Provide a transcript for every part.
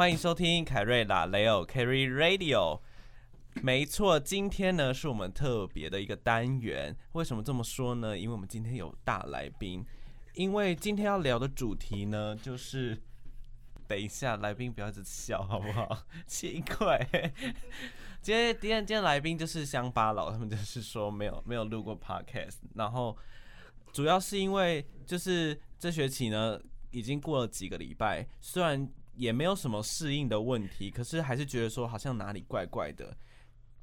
欢迎收听凯瑞拉雷欧 Carry Radio。没错，今天呢是我们特别的一个单元。为什么这么说呢？因为我们今天有大来宾。因为今天要聊的主题呢，就是等一下来宾不要一直笑好不好？奇怪。今天今天今天来宾就是乡巴佬，他们就是说没有没有录过 Podcast，然后主要是因为就是这学期呢已经过了几个礼拜，虽然也没有什么适应的问题，可是还是觉得说好像哪里怪怪的。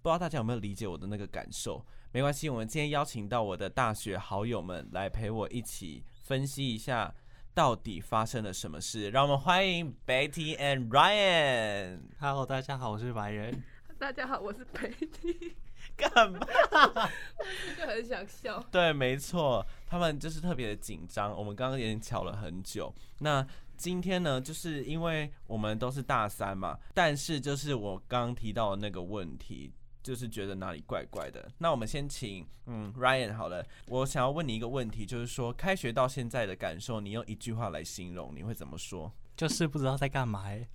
不知道大家有没有理解我的那个感受？没关系，我们今天邀请到我的大学好友们来陪我一起分析一下到底发生了什么事。让我们欢迎 Betty and Ryan。Hello，大家好，我是白人。大家好，我是 Betty，干嘛？就很想笑。对，没错，他们就是特别的紧张。我们刚刚已经巧了很久。那今天呢，就是因为我们都是大三嘛，但是就是我刚刚提到的那个问题，就是觉得哪里怪怪的。那我们先请嗯 Ryan 好了，我想要问你一个问题，就是说开学到现在的感受，你用一句话来形容，你会怎么说？就是不知道在干嘛欸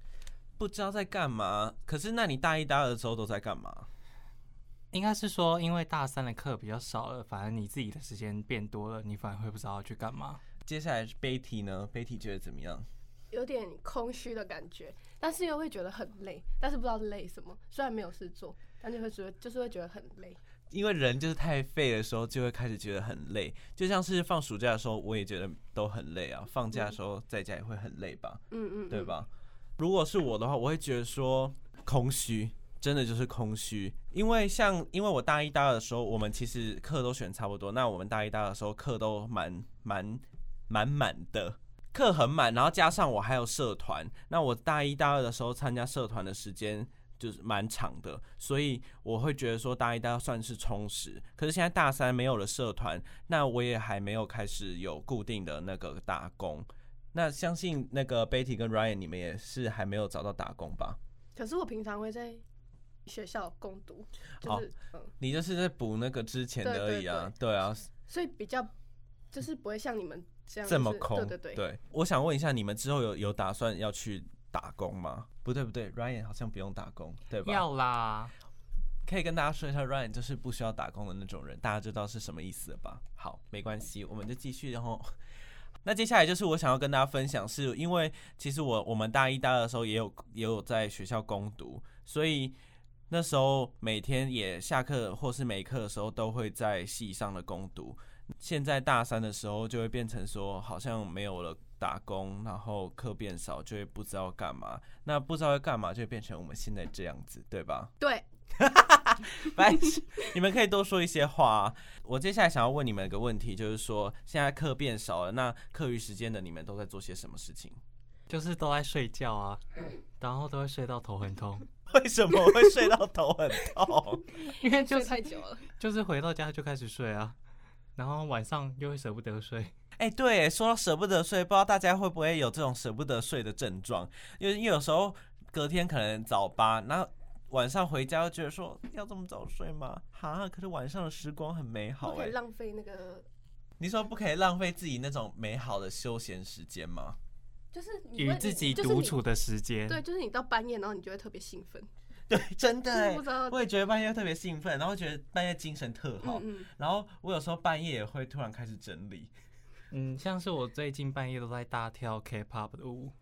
不知道在干嘛。可是那你大一、大二的时候都在干嘛？应该是说，因为大三的课比较少了，反而你自己的时间变多了，你反而会不知道要去干嘛。接下来是 Betty 呢？Betty 觉得怎么样？有点空虚的感觉，但是又会觉得很累，但是不知道累什么。虽然没有事做，但就会觉得就是会觉得很累。因为人就是太废的时候，就会开始觉得很累。就像是放暑假的时候，我也觉得都很累啊。放假的时候在家也会很累吧，嗯嗯，对？吧？如果是我的话，我会觉得说空虚，真的就是空虚。因为像因为我大一、大二的时候，我们其实课都选差不多。那我们大一、大二的时候课都蛮蛮满满的，课很满，然后加上我还有社团。那我大一、大二的时候参加社团的时间就是蛮长的，所以我会觉得说大一、大二算是充实。可是现在大三没有了社团，那我也还没有开始有固定的那个打工。那相信那个 Betty 跟 Ryan 你们也是还没有找到打工吧？可是我平常会在学校攻读，哦就是、嗯，你就是在补那个之前的而已啊，对啊，所以比较就是不会像你们这么空，对对对。我想问一下，你们之后有有打算要去打工吗？不对不对，Ryan 好像不用打工，对吧？要啦，可以跟大家说一下，Ryan 就是不需要打工的那种人，大家知道是什么意思了吧？好，没关系，我们就继续，然后。那接下来就是我想要跟大家分享，是因为其实我我们大一、大二的时候也有也有在学校攻读，所以那时候每天也下课或是没课的时候都会在系上的攻读。现在大三的时候就会变成说好像没有了打工，然后课变少，就会不知道干嘛。那不知道要干嘛，就会变成我们现在这样子，对吧？对，白痴，你们可以多说一些话啊、我接下来想要问你们一个问题，就是说现在课变少了，那课余时间的你们都在做些什么事情？就是都在睡觉啊，然后都会睡到头很痛，为什么会睡到头很痛？因为就是太久了。就是回到家就开始睡啊，然后晚上又会舍不得睡。哎、对，说到舍不得睡，不知道大家会不会有这种舍不得睡的症状？因为因为有时候隔天可能早八，然后晚上回家又觉得说要这么早睡吗？哈，可是晚上的时光很美好哎、不可以浪费那个，你说不可以浪费自己那种美好的休闲时间吗？就是与自己独处的时间，对，就是你到半夜，然后你就会特别兴奋，对，真的我也觉得半夜特别兴奋，然后觉得半夜精神特好，嗯嗯，然后我有时候半夜也会突然开始整理。嗯，像是我最近半夜都在大跳 K-pop 的舞，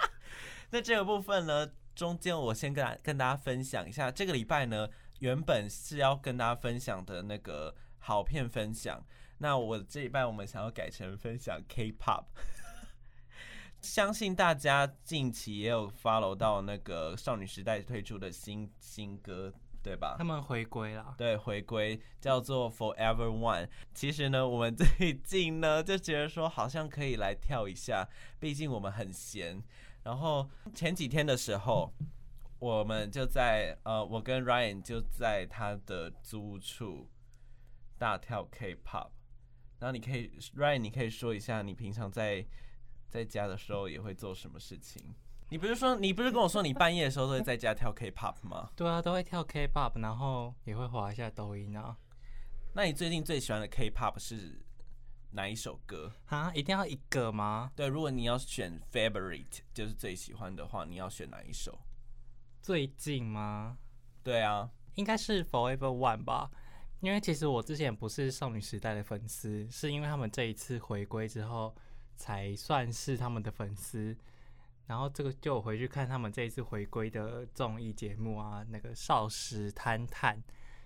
那这个部分呢，中间我先跟大跟大家分享一下，这个礼拜呢，原本是要跟大家分享的那个好片分享，那我这礼拜我们想要改成分享 K-pop。相信大家近期也有 follow 到那个少女时代推出的新新歌，对吧？他们回归了。对，回归叫做 Forever One。其实呢，我们最近呢就觉得说，好像可以来跳一下，毕竟我们很闲。然后前几天的时候，我们就在呃，我跟 Ryan 就在他的租屋处大跳 K-pop。然后你可以，Ryan，你可以说一下你平常在在家的时候也会做什么事情？你不是说你不是跟我说你半夜的时候都会在家跳 K-pop 吗？对啊，都会跳 K-pop，然后也会滑一下抖音啊。那你最近最喜欢的 K-pop 是哪一首歌？啊，一定要一个吗？对，如果你要选 favorite，就是最喜欢的话，你要选哪一首？最近吗？对啊，应该是 Forever One 吧。因为其实我之前不是少女时代的粉丝，是因为他们这一次回归之后，才算是他们的粉丝。然后这个就回去看他们这一次回归的综艺节目啊，那个少时探探，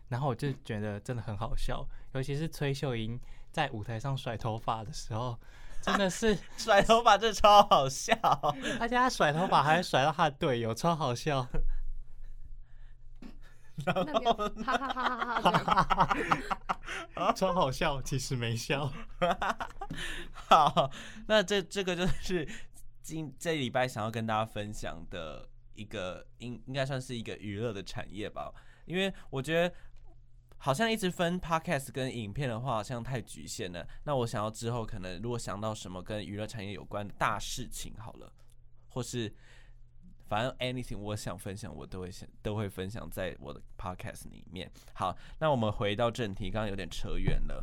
然后我就觉得真的很好笑，尤其是崔秀英在舞台上甩头发的时候，真的是 甩头发这超好笑。而且他甩头发还会甩到他的队友，超好笑。那你要哈哈哈哈哈 超好笑，其实没笑。好，那这这个就是今这礼拜想要跟大家分享的一个应应该算是一个娱乐的产业吧，因为我觉得好像一直分 podcast 跟影片的话，好像太局限了。那我想要之后可能如果想到什么跟娱乐产业有关的大事情，好了，或是。反正 anything 我想分享，我都会想都会分享在我的 podcast 里面。好，那我们回到正题，刚刚有点扯远了。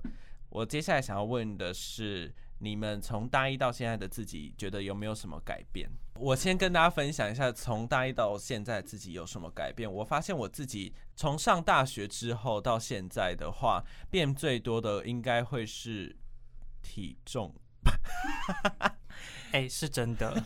我接下来想要问的是，你们从大一到现在的自己，觉得有没有什么改变？我先跟大家分享一下，从大一到现在自己有什么改变。我发现我自己从上大学之后到现在的话，变最多的应该会是体重。哎，是真的。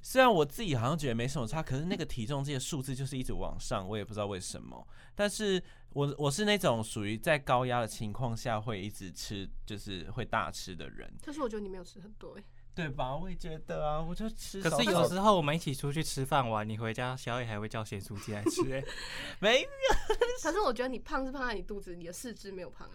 虽然我自己好像觉得没什么差，可是那个体重这些数字就是一直往上，我也不知道为什么。但是我我是那种属于在高压的情况下会一直吃，就是会大吃的人。可是我觉得你没有吃很多哎，对吧？我也觉得啊，我就吃。可是有时候我们一起出去吃饭玩，你回家小野还会叫咸酥鸡来吃哎，没有。可是我觉得你胖是胖在你肚子，你的四肢没有胖。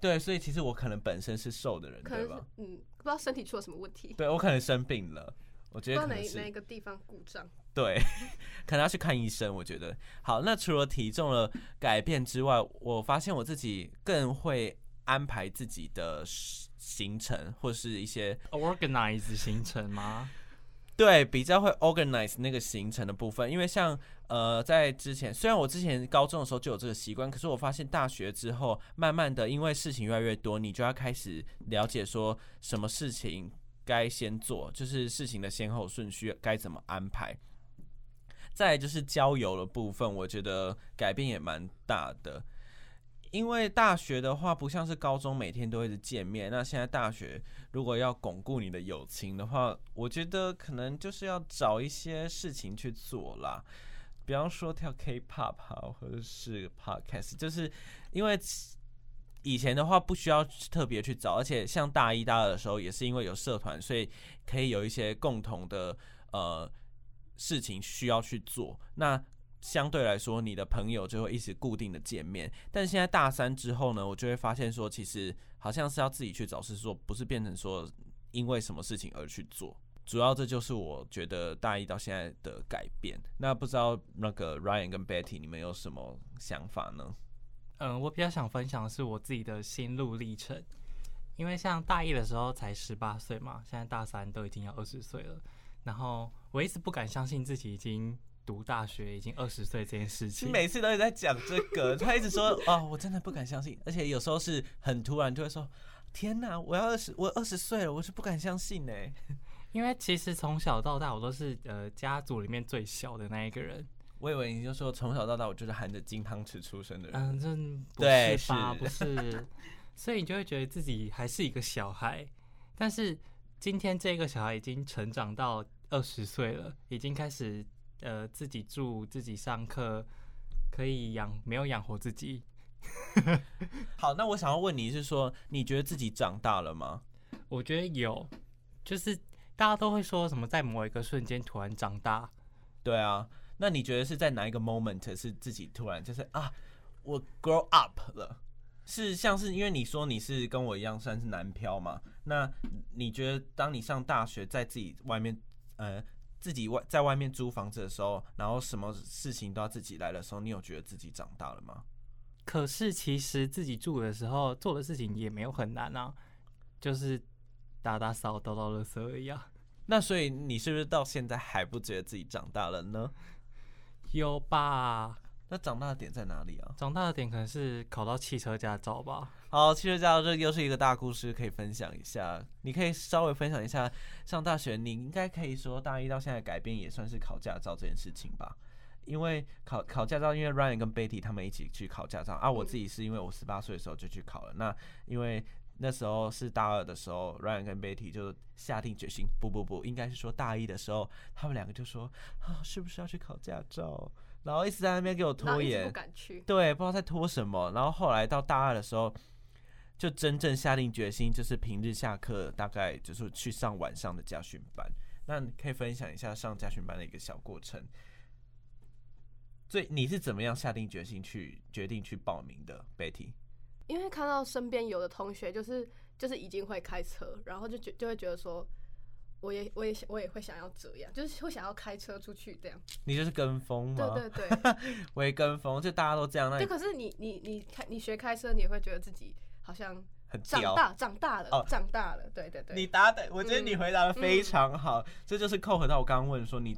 对，所以其实我可能本身是瘦的人，对吧？嗯，不知道身体出了什么问题。对我可能生病了。我觉得哪哪一个地方故障？对，可能要去看医生。我觉得好。那除了体重的改变之外，我发现我自己更会安排自己的行程，或是一些 organize 行程吗？对，比较会 organize 那个行程的部分。因为像呃，在之前，虽然我之前高中的时候就有这个习惯，可是我发现大学之后，慢慢的，因为事情越来越多，你就要开始了解说什么事情。该先做就是事情的先后顺序该怎么安排，再就是交友的部分，我觉得改变也蛮大的。因为大学的话不像是高中每天都会见面，那现在大学如果要巩固你的友情的话，我觉得可能就是要找一些事情去做啦，比方说跳 K-pop 好，或者是 podcast，就是因为。以前的话不需要特别去找，而且像大一、大二的时候，也是因为有社团，所以可以有一些共同的呃事情需要去做。那相对来说，你的朋友就会一直固定的见面。但现在大三之后呢，我就会发现说，其实好像是要自己去找，是说不是变成说因为什么事情而去做。主要这就是我觉得大一到现在的改变。那不知道那个 Ryan 跟 Betty 你们有什么想法呢？嗯，我比较想分享的是我自己的心路历程，因为像大一的时候才十八岁嘛，现在大三都已经要二十岁了，然后我一直不敢相信自己已经读大学已经二十岁这件事情。每次都在讲这个，他一直说哦，我真的不敢相信，而且有时候是很突然就会说，天哪，我要二十，我二十岁了，我是不敢相信呢。因为其实从小到大我都是呃家族里面最小的那一个人。我以为你就说从小到大我就是含着金汤匙出生的人，嗯，这不是吧？不是，所以你就会觉得自己还是一个小孩。但是今天这个小孩已经成长到二十岁了，已经开始呃自己住、自己上课，可以养没有养活自己。好，那我想要问你是说，你觉得自己长大了吗？我觉得有，就是大家都会说什么在某一个瞬间突然长大。对啊。那你觉得是在哪一个 moment 是自己突然就是啊，我 grow up 了？是像是因为你说你是跟我一样算是南漂嘛？那你觉得当你上大学在自己外面呃自己外在外面租房子的时候，然后什么事情都要自己来的时候，你有觉得自己长大了吗？可是其实自己住的时候做的事情也没有很难啊，就是打打扫、倒倒垃圾而已啊。那所以你是不是到现在还不觉得自己长大了呢？有吧？那长大的点在哪里啊？长大的点可能是考到汽车驾照吧。好，汽车驾照这又是一个大故事，可以分享一下。你可以稍微分享一下上大学，你应该可以说大一到现在改变也算是考驾照这件事情吧？因为考考驾照，因为 Ryan 跟 Betty 他们一起去考驾照啊，我自己是因为我十八岁的时候就去考了。那因为那时候是大二的时候，Ryan 跟 Betty 就下定决心，不不不，应该是说大一的时候，他们两个就说啊，是不是要去考驾照？然后一直在那边给我拖延不，敢去。对，不知道在拖什么。然后后来到大二的时候，就真正下定决心，就是平日下课大概就是去上晚上的家训班。那你可以分享一下上家训班的一个小过程。所以你是怎么样下定决心去决定去报名的，Betty？因为看到身边有的同学就是就是已经会开车，然后就觉就会觉得说，我也我也想我也会想要这样，就是会想要开车出去这样。你就是跟风吗？对对对，我也跟风，就大家都这样，那就可是你你你开你学开车，你也会觉得自己好像很。长大长大了，哦长大了，对对对。你答的，我觉得你嗯回答的非常好，这就是扣合到我刚刚问说你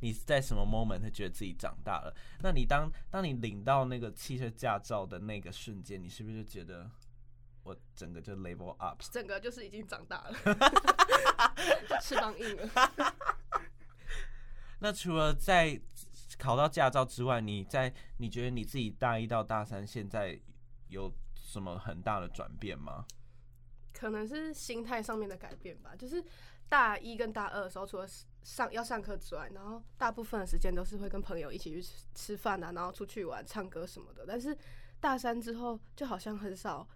你在什么 moment 会觉得自己长大了？那你当当你领到那个汽车驾照的那个瞬间，你是不是就觉得我整个就 level up？整个就是已经长大了，翅膀硬了。那除了在考到驾照之外，你在你觉得你自己大一到大三现在有什么很大的转变吗？可能是心态上面的改变吧。就是大一跟大二的时候，除了上要上课之外，然后大部分的时间都是会跟朋友一起去吃吃饭啊，然后出去玩、唱歌什么的。但是大三之后，就好像很少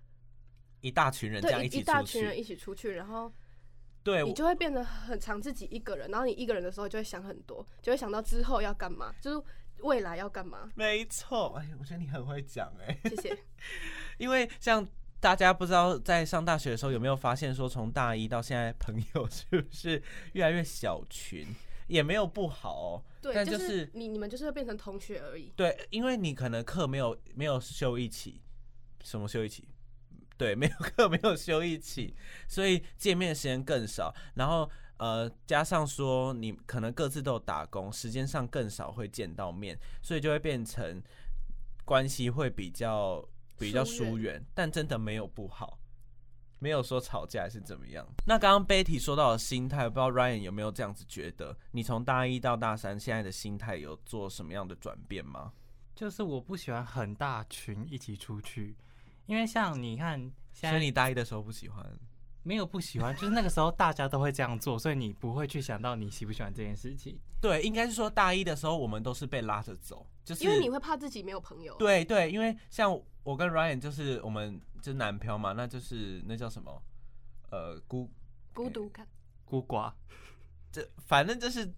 一大群人这样对一大群人一起出去，然后对，你就会变得很常自己一个人。然后你一个人的时候，就会想很多，就会想到之后要干嘛，就是未来要干嘛。没错。哎，我觉得你很会讲哎、谢谢。因为像大家不知道在上大学的时候有没有发现说，从大一到现在，朋友 是不是越来越小群？也没有不好哦，对，但就是是你你们就是会变成同学而已。对，因为你可能课没有没有修一起，什么修一起？对，没有课没有修一起，所以见面时间更少。然后呃，加上说你可能各自都有打工，时间上更少会见到面，所以就会变成关系会比较比较疏远。但真的没有不好，没有说吵架还是怎么样。那刚刚 Betty 说到的心态，不知道 Ryan 有没有这样子觉得？你从大一到大三，现在的心态有做什么样的转变吗？就是我不喜欢很大群一起出去，因为像你看现在所以你大一的时候不喜欢，没有不喜欢，就是那个时候大家都会这样做，所以你不会去想到你喜不喜欢这件事情。对，应该是说大一的时候我们都是被拉着走，就是因为你会怕自己没有朋友。对对，因为像我跟 Ryan 就是我们就是南漂嘛，那就是那叫什么呃孤孤独感。孤寡，这反正就是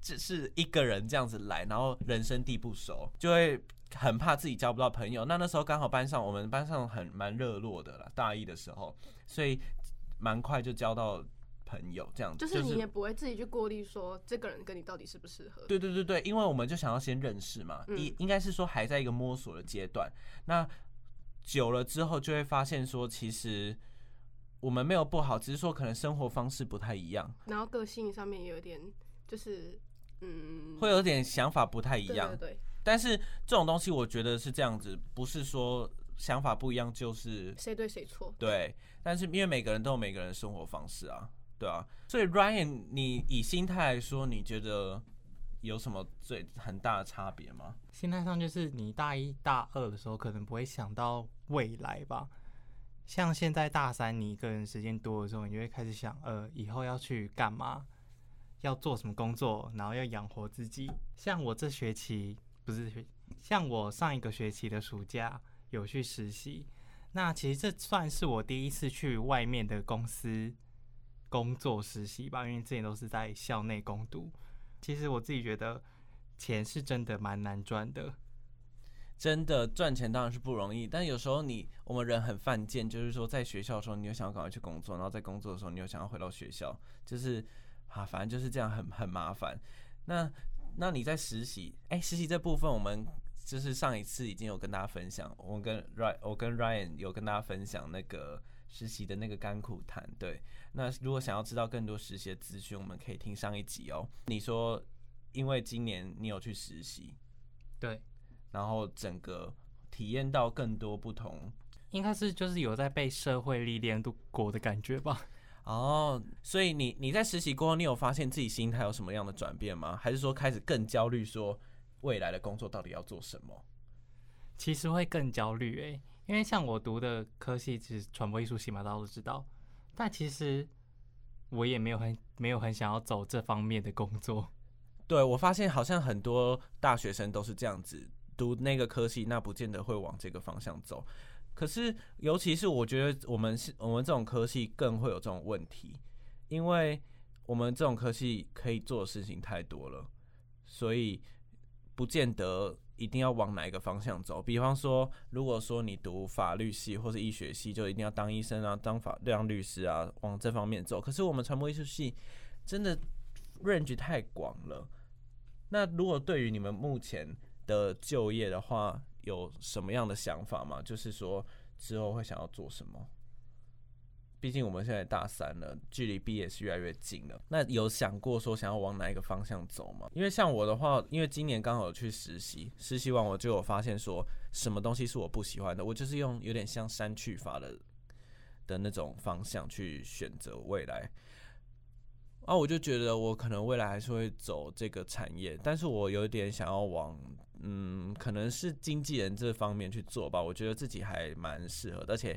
只是一个人这样子来，然后人生地不熟，就会很怕自己交不到朋友。那那时候刚好班上我们班上很蛮热络的啦，大一的时候，所以蛮快就交到朋友这样子，就是你也不会自己去过滤说这个人跟你到底适不适合。对对对对，因为我们就想要先认识嘛，嗯应、应该是说还在一个摸索的阶段。那久了之后，就会发现说，其实我们没有不好，只是说可能生活方式不太一样，然后个性上面也有点就是嗯，会有点想法不太一样。对对对，但是这种东西，我觉得是这样子，不是说想法不一样就是谁对谁错。对。但是因为每个人都有每个人的生活方式啊，对啊。所以 Ryan，你以心态来说，你觉得有什么最很大的差别吗？心态上就是你大一大二的时候可能不会想到未来吧，像现在大三你一个人时间多的时候，你就会开始想，呃，以后要去干嘛，要做什么工作，然后要养活自己。像我这学期不是学，像我上一个学期的暑假有去实习，那其实这算是我第一次去外面的公司工作实习吧，因为之前都是在校内攻读。其实我自己觉得钱是真的蛮难赚的，真的赚钱当然是不容易，但有时候你我们人很犯贱，就是说在学校的时候你又想要赶快去工作，然后在工作的时候你又想要回到学校，就是啊，反正就是这样很很麻烦。那那你在实习，哎、实习这部分我们就是上一次已经有跟大家分享，我跟 Ryan 我跟 Ryan 有跟大家分享那个实习的那个甘苦谈。对，那如果想要知道更多实习的资讯，我们可以听上一集哦。你说因为今年你有去实习，对，然后整个体验到更多不同。应该是就是有在被社会历练度过的感觉吧。哦，所以你你在实习过后，你有发现自己心态有什么样的转变吗？还是说开始更焦虑，说未来的工作到底要做什么？其实会更焦虑诶、因为像我读的科系其实传播艺术系嘛，大家都知道，但其实我也没有很没有很想要走这方面的工作。对我发现好像很多大学生都是这样子读那个科系，那不见得会往这个方向走。可是，尤其是我觉得我们是我们这种科系更会有这种问题，因为我们这种科系可以做的事情太多了，所以不见得一定要往哪一个方向走。比方说，如果说你读法律系或是医学系，就一定要当医生啊、当法当律师啊，往这方面走。可是我们传播艺术系真的 range 太广了。那如果对于你们目前的就业的话，有什么样的想法吗？就是说之后会想要做什么？毕竟我们现在大三了，距离毕业是越来越近了。那有想过说想要往哪一个方向走吗？因为像我的话，因为今年刚好有去实习，实习完我就有发现说什么东西是我不喜欢的，我就是用有点像删去法的的那种方向去选择未来。啊，我就觉得我可能未来还是会走这个产业，但是我有点想要往，嗯，可能是经纪人这方面去做吧。我觉得自己还蛮适合，而且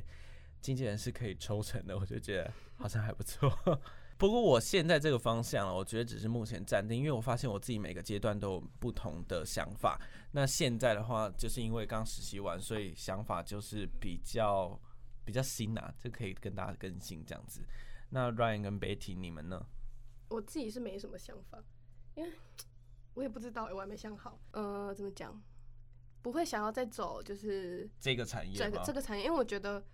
经纪人是可以抽成的，我就觉得好像还不错。不过我现在这个方向，我觉得只是目前暂定，因为我发现我自己每个阶段都有不同的想法。那现在的话，就是因为刚实习完，所以想法就是比较比较新啊，就可以跟大家更新这样子。那 Ryan 跟 Betty 你们呢？我自己是没什么想法，因为 我也不知道，我还没想好。呃，怎么讲？不会想要再走就是这个产业这个这个产业，因为我觉得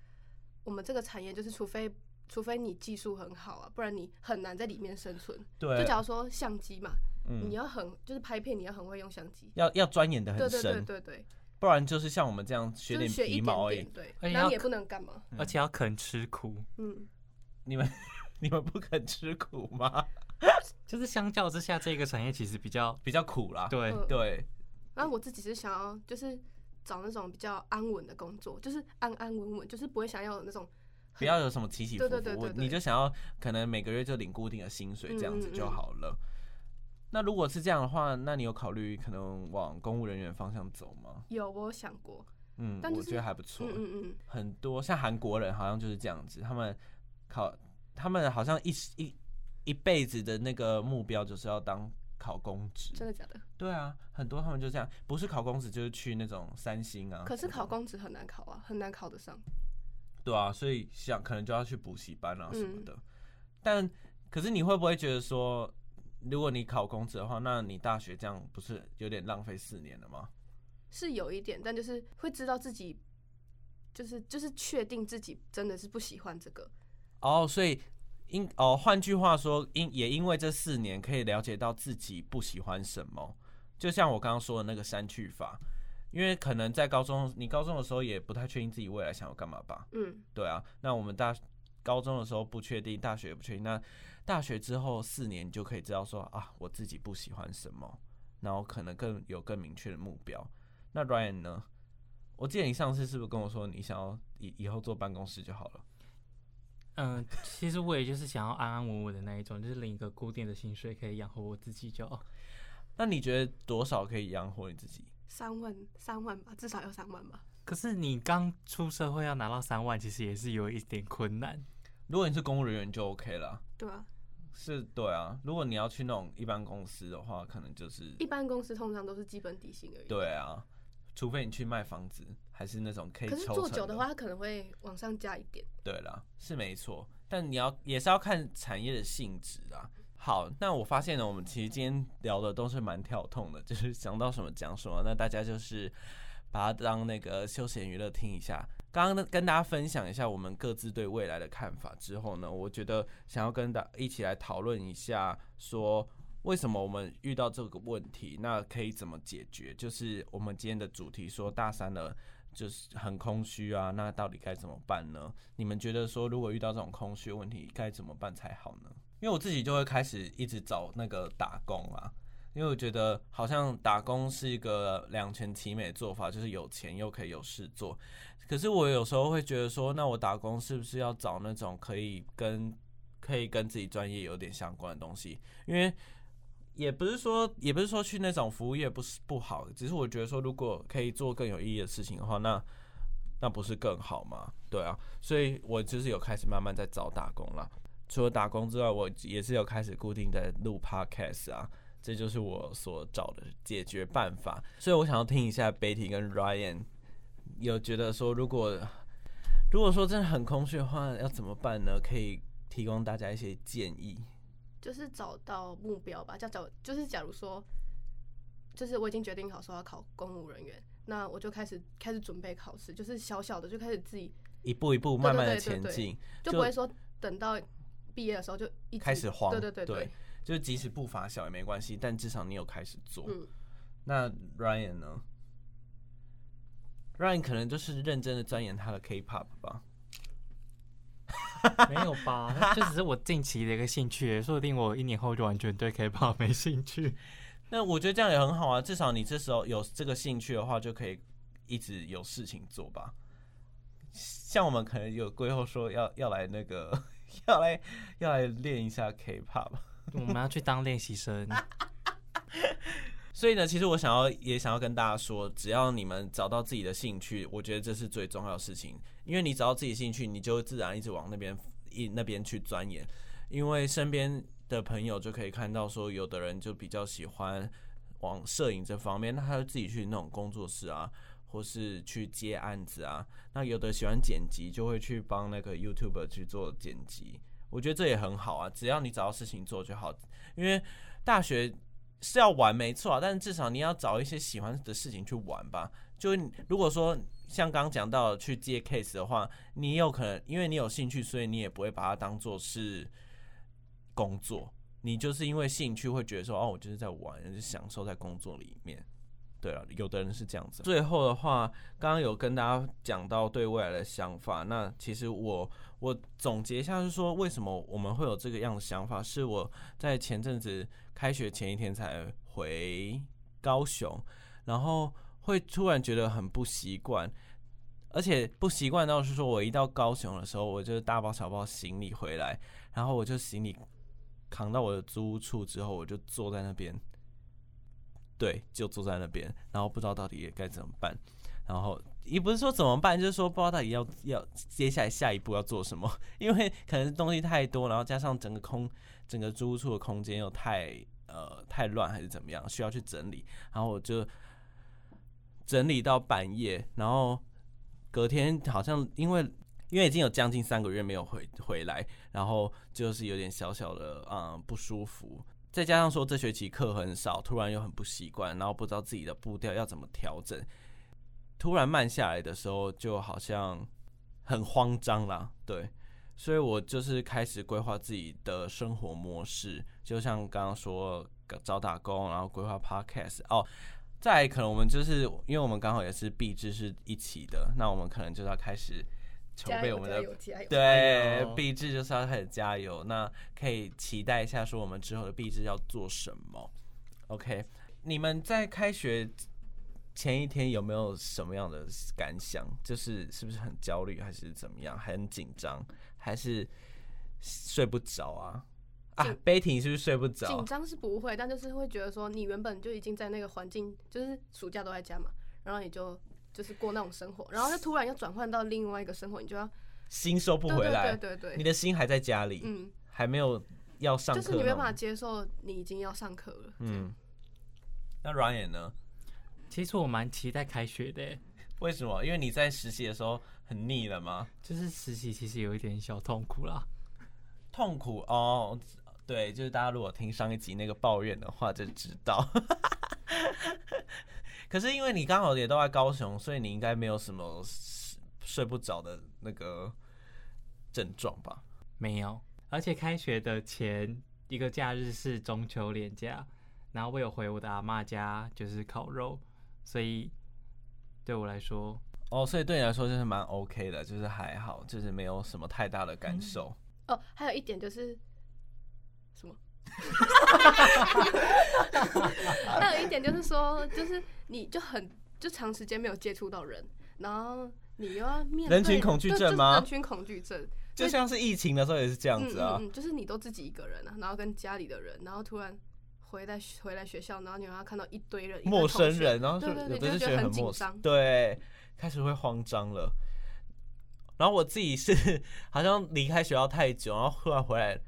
我们这个产业就是，除非除非你技术很好啊，不然你很难在里面生存。对，就假如说相机嘛，嗯你要很就是拍片，你要很会用相机。要要钻研的对对很深，对对对，不然就是像我们这样学点皮毛而已点点，。对，而且要然后也不能干嘛。嗯而且要肯吃苦，嗯，你们你们不肯吃苦吗？就是相较之下，这个产业其实比较比较苦啦。对。嗯对，然后我自己是想要就是找那种比较安稳的工作，就是安安稳稳，就是不会想要有那种不要有什么起起伏伏，你就想要可能每个月就领固定的薪水这样子就好了。那如果是这样的话，那你有考虑可能往公务人员方向走吗？有我有想过，嗯，但就是我觉得还不错。嗯嗯嗯，很多像韩国人好像就是这样子，他们考，他们好像一一一辈子的那个目标就是要当考公职。真的假的？对啊，很多他们就这样，不是考公职就是去那种三星啊。可是考公职很难考啊，很难考得上。对啊，所以想可能就要去补习班啊什么嗯的。但可是你会不会觉得说，如果你考公职的话，那你大学这样不是有点浪费四年了吗？是有一点，但就是会知道自己，就是就是确定自己真的是不喜欢这个。哦，所以因哦，换句话说，因也因为这四年可以了解到自己不喜欢什么，就像我刚刚说的那个删去法，因为可能在高中，你高中的时候也不太确定自己未来想要干嘛吧？嗯，对啊，那我们大高中的时候不确定，大学也不确定，那大学之后四年你就可以知道说啊，我自己不喜欢什么，然后可能更有更明确的目标。那 Ryan 呢？我记得你上次是不是跟我说你想要以以后坐办公室就好了？嗯，其实我也就是想要安安稳稳的那一种，就是领一个固定的薪水，可以养活我自己就好。那你觉得多少可以养活你自己？三万三万吧，至少要三万吧。可是你刚出社会要拿到三万，其实也是有一点困难。如果你是公务人员就 OK 了。对啊，是，对啊。如果你要去那种一般公司的话，可能就是一般公司通常都是基本底薪而已。。对啊，除非你去卖房子，还是那种可以可是做久的话，它可能会往上加一点。对了，是没错，但你要也是要看产业的性质啊。好，那我发现呢，我们其实今天聊的都是蛮跳痛的，就是想到什么讲什么。那大家就是把它当那个休闲娱乐听一下。刚刚呢跟大家分享一下我们各自对未来的看法之后呢，我觉得想要跟大一起来讨论一下，说为什么我们遇到这个问题，那可以怎么解决？就是我们今天的主题说大三了。就是很空虚啊，那到底该怎么办呢？你们觉得说，如果遇到这种空虚问题，该怎么办才好呢？因为我自己就会开始一直找那个打工啊，因为我觉得好像打工是一个两全其美的做法，就是有钱又可以有事做。可是我有时候会觉得说，那我打工是不是要找那种可以跟可以跟自己专业有点相关的东西？因为也不是说也不是说去那种服务业不是不好，只是我觉得说，如果可以做更有意义的事情的话，那那不是更好吗？对啊，所以我就是有开始慢慢在找打工了。除了打工之外，我也是有开始固定在录 podcast 啊。这就是我所找的解决办法，所以我想要听一下 Betty 跟 Ryan 有觉得说，如果如果说真的很空虚的话，要怎么办呢？可以提供大家一些建议。就是找到目标吧，叫找就是假如说，就是我已经决定好说要考公务人员，那我就开始开始准备考试，就是小小的就开始自己一步一步慢慢的前进，就不会说等到毕业的时候就一开始慌。对对对对。就即使步伐小也没关系，但至少你有开始做。那 Ryan 呢？Ryan 可能就是认真的钻研他的 K-pop 吧？没有吧？这只是我近期的一个兴趣，说不定我一年后就完全对 K-pop 没兴趣。那我觉得这样也很好啊，至少你这时候有这个兴趣的话，就可以一直有事情做吧。像我们可能有规划说要要来那个 要来要来练一下 K-pop。我们要去当练习生，所以呢，其实我想要也想要跟大家说，只要你们找到自己的兴趣，我觉得这是最重要的事情。因为你找到自己兴趣，你就自然一直往那边一那边去钻研。因为身边的朋友就可以看到，说有的人就比较喜欢往摄影这方面，那他就自己去那种工作室啊，或是去接案子啊。那有的喜欢剪辑，就会去帮那个 YouTube 去做剪辑。我觉得这也很好啊，只要你找到事情做就好。因为大学是要玩没错啊，但是至少你要找一些喜欢的事情去玩吧。就如果说像刚刚讲到去接 case 的话，你有可能因为你有兴趣，所以你也不会把它当做是工作。你就是因为兴趣会觉得说，哦，我就是在玩，就是享受在工作里面。对啊，有的人是这样子。最后的话，刚刚有跟大家讲到对未来的想法，那其实我。我总结一下，是说为什么我们会有这个样的想法？是我在前阵子开学前一天才回高雄，然后会突然觉得很不习惯，而且不习惯到是说我一到高雄的时候，我就大包小包行李回来，然后我就行李扛到我的租屋处之后，我就坐在那边，对，就坐在那边，然后不知道到底该怎么办，然后。也不是说怎么办，就是说不知道到底要要接下来下一步要做什么，因为可能东西太多，然后加上整个空整个租屋处的空间又太呃太乱还是怎么样，需要去整理，然后我就整理到半夜，然后隔天好像因为因为已经有将近三个月没有回回来，然后就是有点小小的嗯不舒服，再加上说这学期课很少，突然又很不习惯，然后不知道自己的步调要怎么调整。突然慢下来的时候，就好像很慌张啦，对，所以我就是开始规划自己的生活模式，就像刚刚说找打工，然后规划 podcast 哦。再可能我们就是因为我们刚好也是币制是一起的，那我们可能就要开始筹备我们的对币制就是要开始加油。那可以期待一下，说我们之后的币制要做什么？OK，你们在开学。前一天有没有什么样的感想？就是是不是很焦虑，还是怎么样？很紧张，还是睡不着啊？啊，Betty 是不是睡不着？紧张是不会，但就是会觉得说，你原本就已经在那个环境，就是暑假都在家嘛，然后你就就是过那种生活，然后就突然又转换到另外一个生活，你就要心收不回来，对对对，你的心还在家里，嗯，还没有要上课，就是你没办法接受你已经要上课了，嗯。那 Ryan 呢？其实我蛮期待开学的，为什么？因为你在实习的时候很腻了吗？就是实习其实有一点小痛苦啦。痛苦哦，对，就是大家如果听上一集那个抱怨的话就知道。可是因为你刚好也都在高雄，所以你应该没有什么睡不着的那个症状吧？没有，而且开学的前一个假日是中秋连假，然后我有回我的阿妈家，就是烤肉。所以对我来说，哦，所以对你来说就是蛮 OK 的，就是还好，就是没有什么太大的感受。哦，还有一点就是什么？还有一点就是说，就是你就很就长时间没有接触到人，然后你又要面对人群恐惧症吗人群恐惧症就像是疫情的时候也是这样嗯子啊。嗯嗯，就是你都自己一个人啊，然后跟家里的人，然后突然回来回来学校，然后你要看到一堆人，陌生人，然后对对对有的是就觉得很紧张生，对，开始会慌张了。然后我自己是好像离开学校太久，然后忽然回来，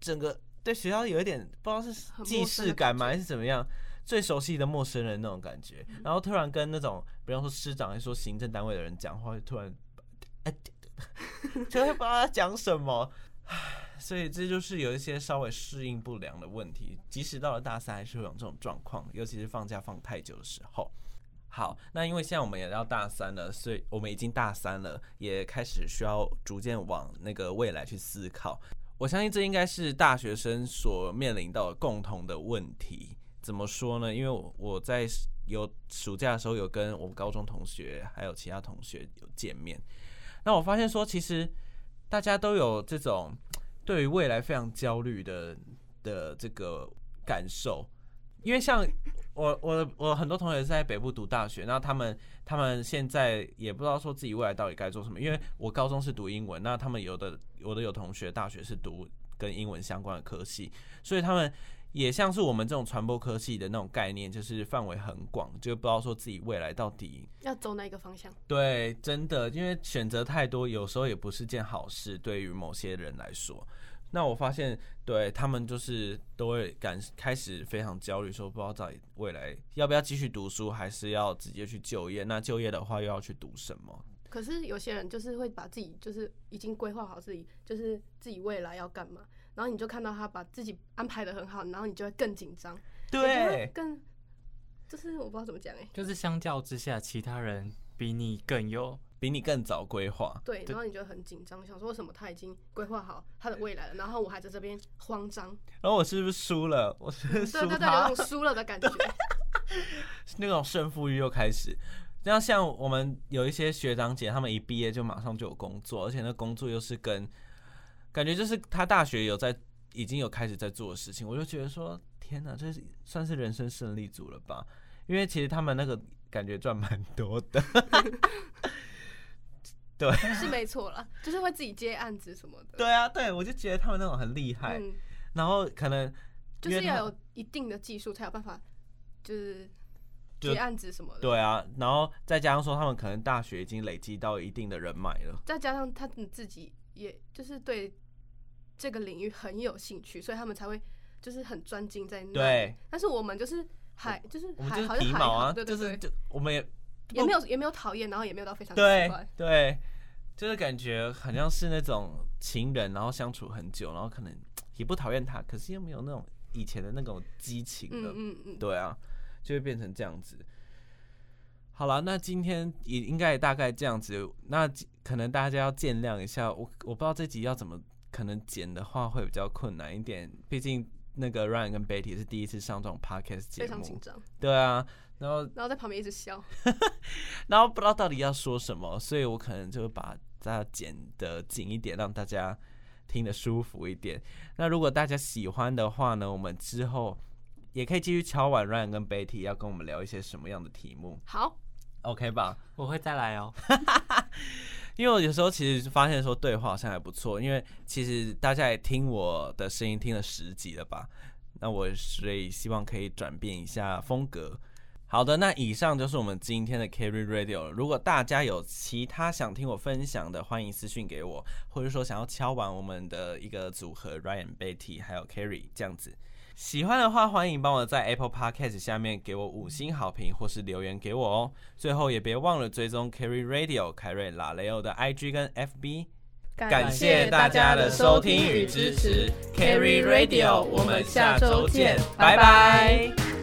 整个对学校有一点不知道是既视感吗，还是怎么样，最熟悉的陌生人那种感觉。嗯然后突然跟那种，比方说师长还是说行政单位的人讲话，突然，哎，就会不知道他讲什么。唉所以这就是有一些稍微适应不良的问题，即使到了大三还是会有这种状况，尤其是放假放太久的时候。好，那因为现在我们也要大三了，所以我们已经大三了，也开始需要逐渐往那个未来去思考。我相信这应该是大学生所面临到的共同的问题。怎么说呢？因为我我在有暑假的时候有跟我们高中同学还有其他同学有见面，那我发现说，其实大家都有这种 对于未来非常焦虑的的这个感受，因为像我我我很多同学是在北部读大学，那他们他们现在也不知道说自己未来到底该做什么，因为我高中是读英文，那他们有的我的有同学大学是读跟英文相关的科系，所以他们也像是我们这种传播科系的那种概念，就是范围很广，就不知道说自己未来到底要走哪一个方向？对，真的，因为选择太多，有时候也不是件好事，对于某些人来说。那我发现，对他们就是都会感开始非常焦虑，说不知道到底未来要不要继续读书，还是要直接去就业。那就业的话，又要去读什么？可是有些人就是会把自己就是已经规划好自己就是自己未来要干嘛，然后你就看到他把自己安排的很好，然后你就会更紧张，对，更就是我不知道怎么讲哎、就是相较之下，其他人比你更有比你更早规划。对，然后你就很紧张，想说为什么他已经规划好他的未来了，然后我还在这边慌张，然后我是不是输了？我是不是输对对对，他有种输了的感觉。那种胜负欲又开始。这样像我们有一些学长姐，他们一毕业就马上就有工作，而且那工作又是跟感觉就是他大学有在已经有开始在做的事情，我就觉得说天哪，这是算是人生胜利组了吧？因为其实他们那个感觉赚蛮多的 对，是没错啦，就是会自己接案子什么的。对啊，对我就觉得他们那种很厉害，嗯，然后可能就是要有一定的技术才有办法，就是接案子什么的。对啊，然后再加上说他们可能大学已经累积到一定的人脉了。再加上他们自己也就是对这个领域很有兴趣，所以他们才会就是很专精在那。对，但是我们就是还就是我们就是还好像还好，皮毛啊，对对对，就是就我们也也没有也没有讨厌，然后也没有到非常奇对怪。对，就是感觉好像是那种情人，然后相处很久，然后可能也不讨厌他，可是又没有那种以前的那种激情了。嗯嗯嗯，对啊，就会变成这样子。好了，那今天也应该也大概这样子。那可能大家要见谅一下，我我不知道这集要怎么可能剪的话会比较困难一点，毕竟那个 Ryan 跟 Betty 是第一次上这种 podcast 节目，非常紧张，对啊，然后然后在旁边一直笑。然后不知道到底要说什么，所以我可能就会把它剪的紧一点，让大家听得舒服一点。那如果大家喜欢的话呢，我们之后也可以继续敲碗 Ryan 跟 Betty 要跟我们聊一些什么样的题目好，，OK 吧？我会再来哦。因为我有时候其实发现说对话好像还不错，因为其实大家也听我的声音听了十集了吧？那我所以希望可以转变一下风格。好的，那以上就是我们今天的 Carry Radio。如果大家有其他想听我分享的，欢迎私讯给我，或者说想要敲完我们的一个组合 Ryan、Betty 还有 Carry 这样子。喜欢的话，欢迎帮我在 Apple Podcast 下面给我五星好评，或是留言给我哦。最后也别忘了追踪 Carry Radio 凯瑞拉雷欧的 IG 跟 FB。感谢大家的收听与支持，Carry Radio，我们下周见，拜拜。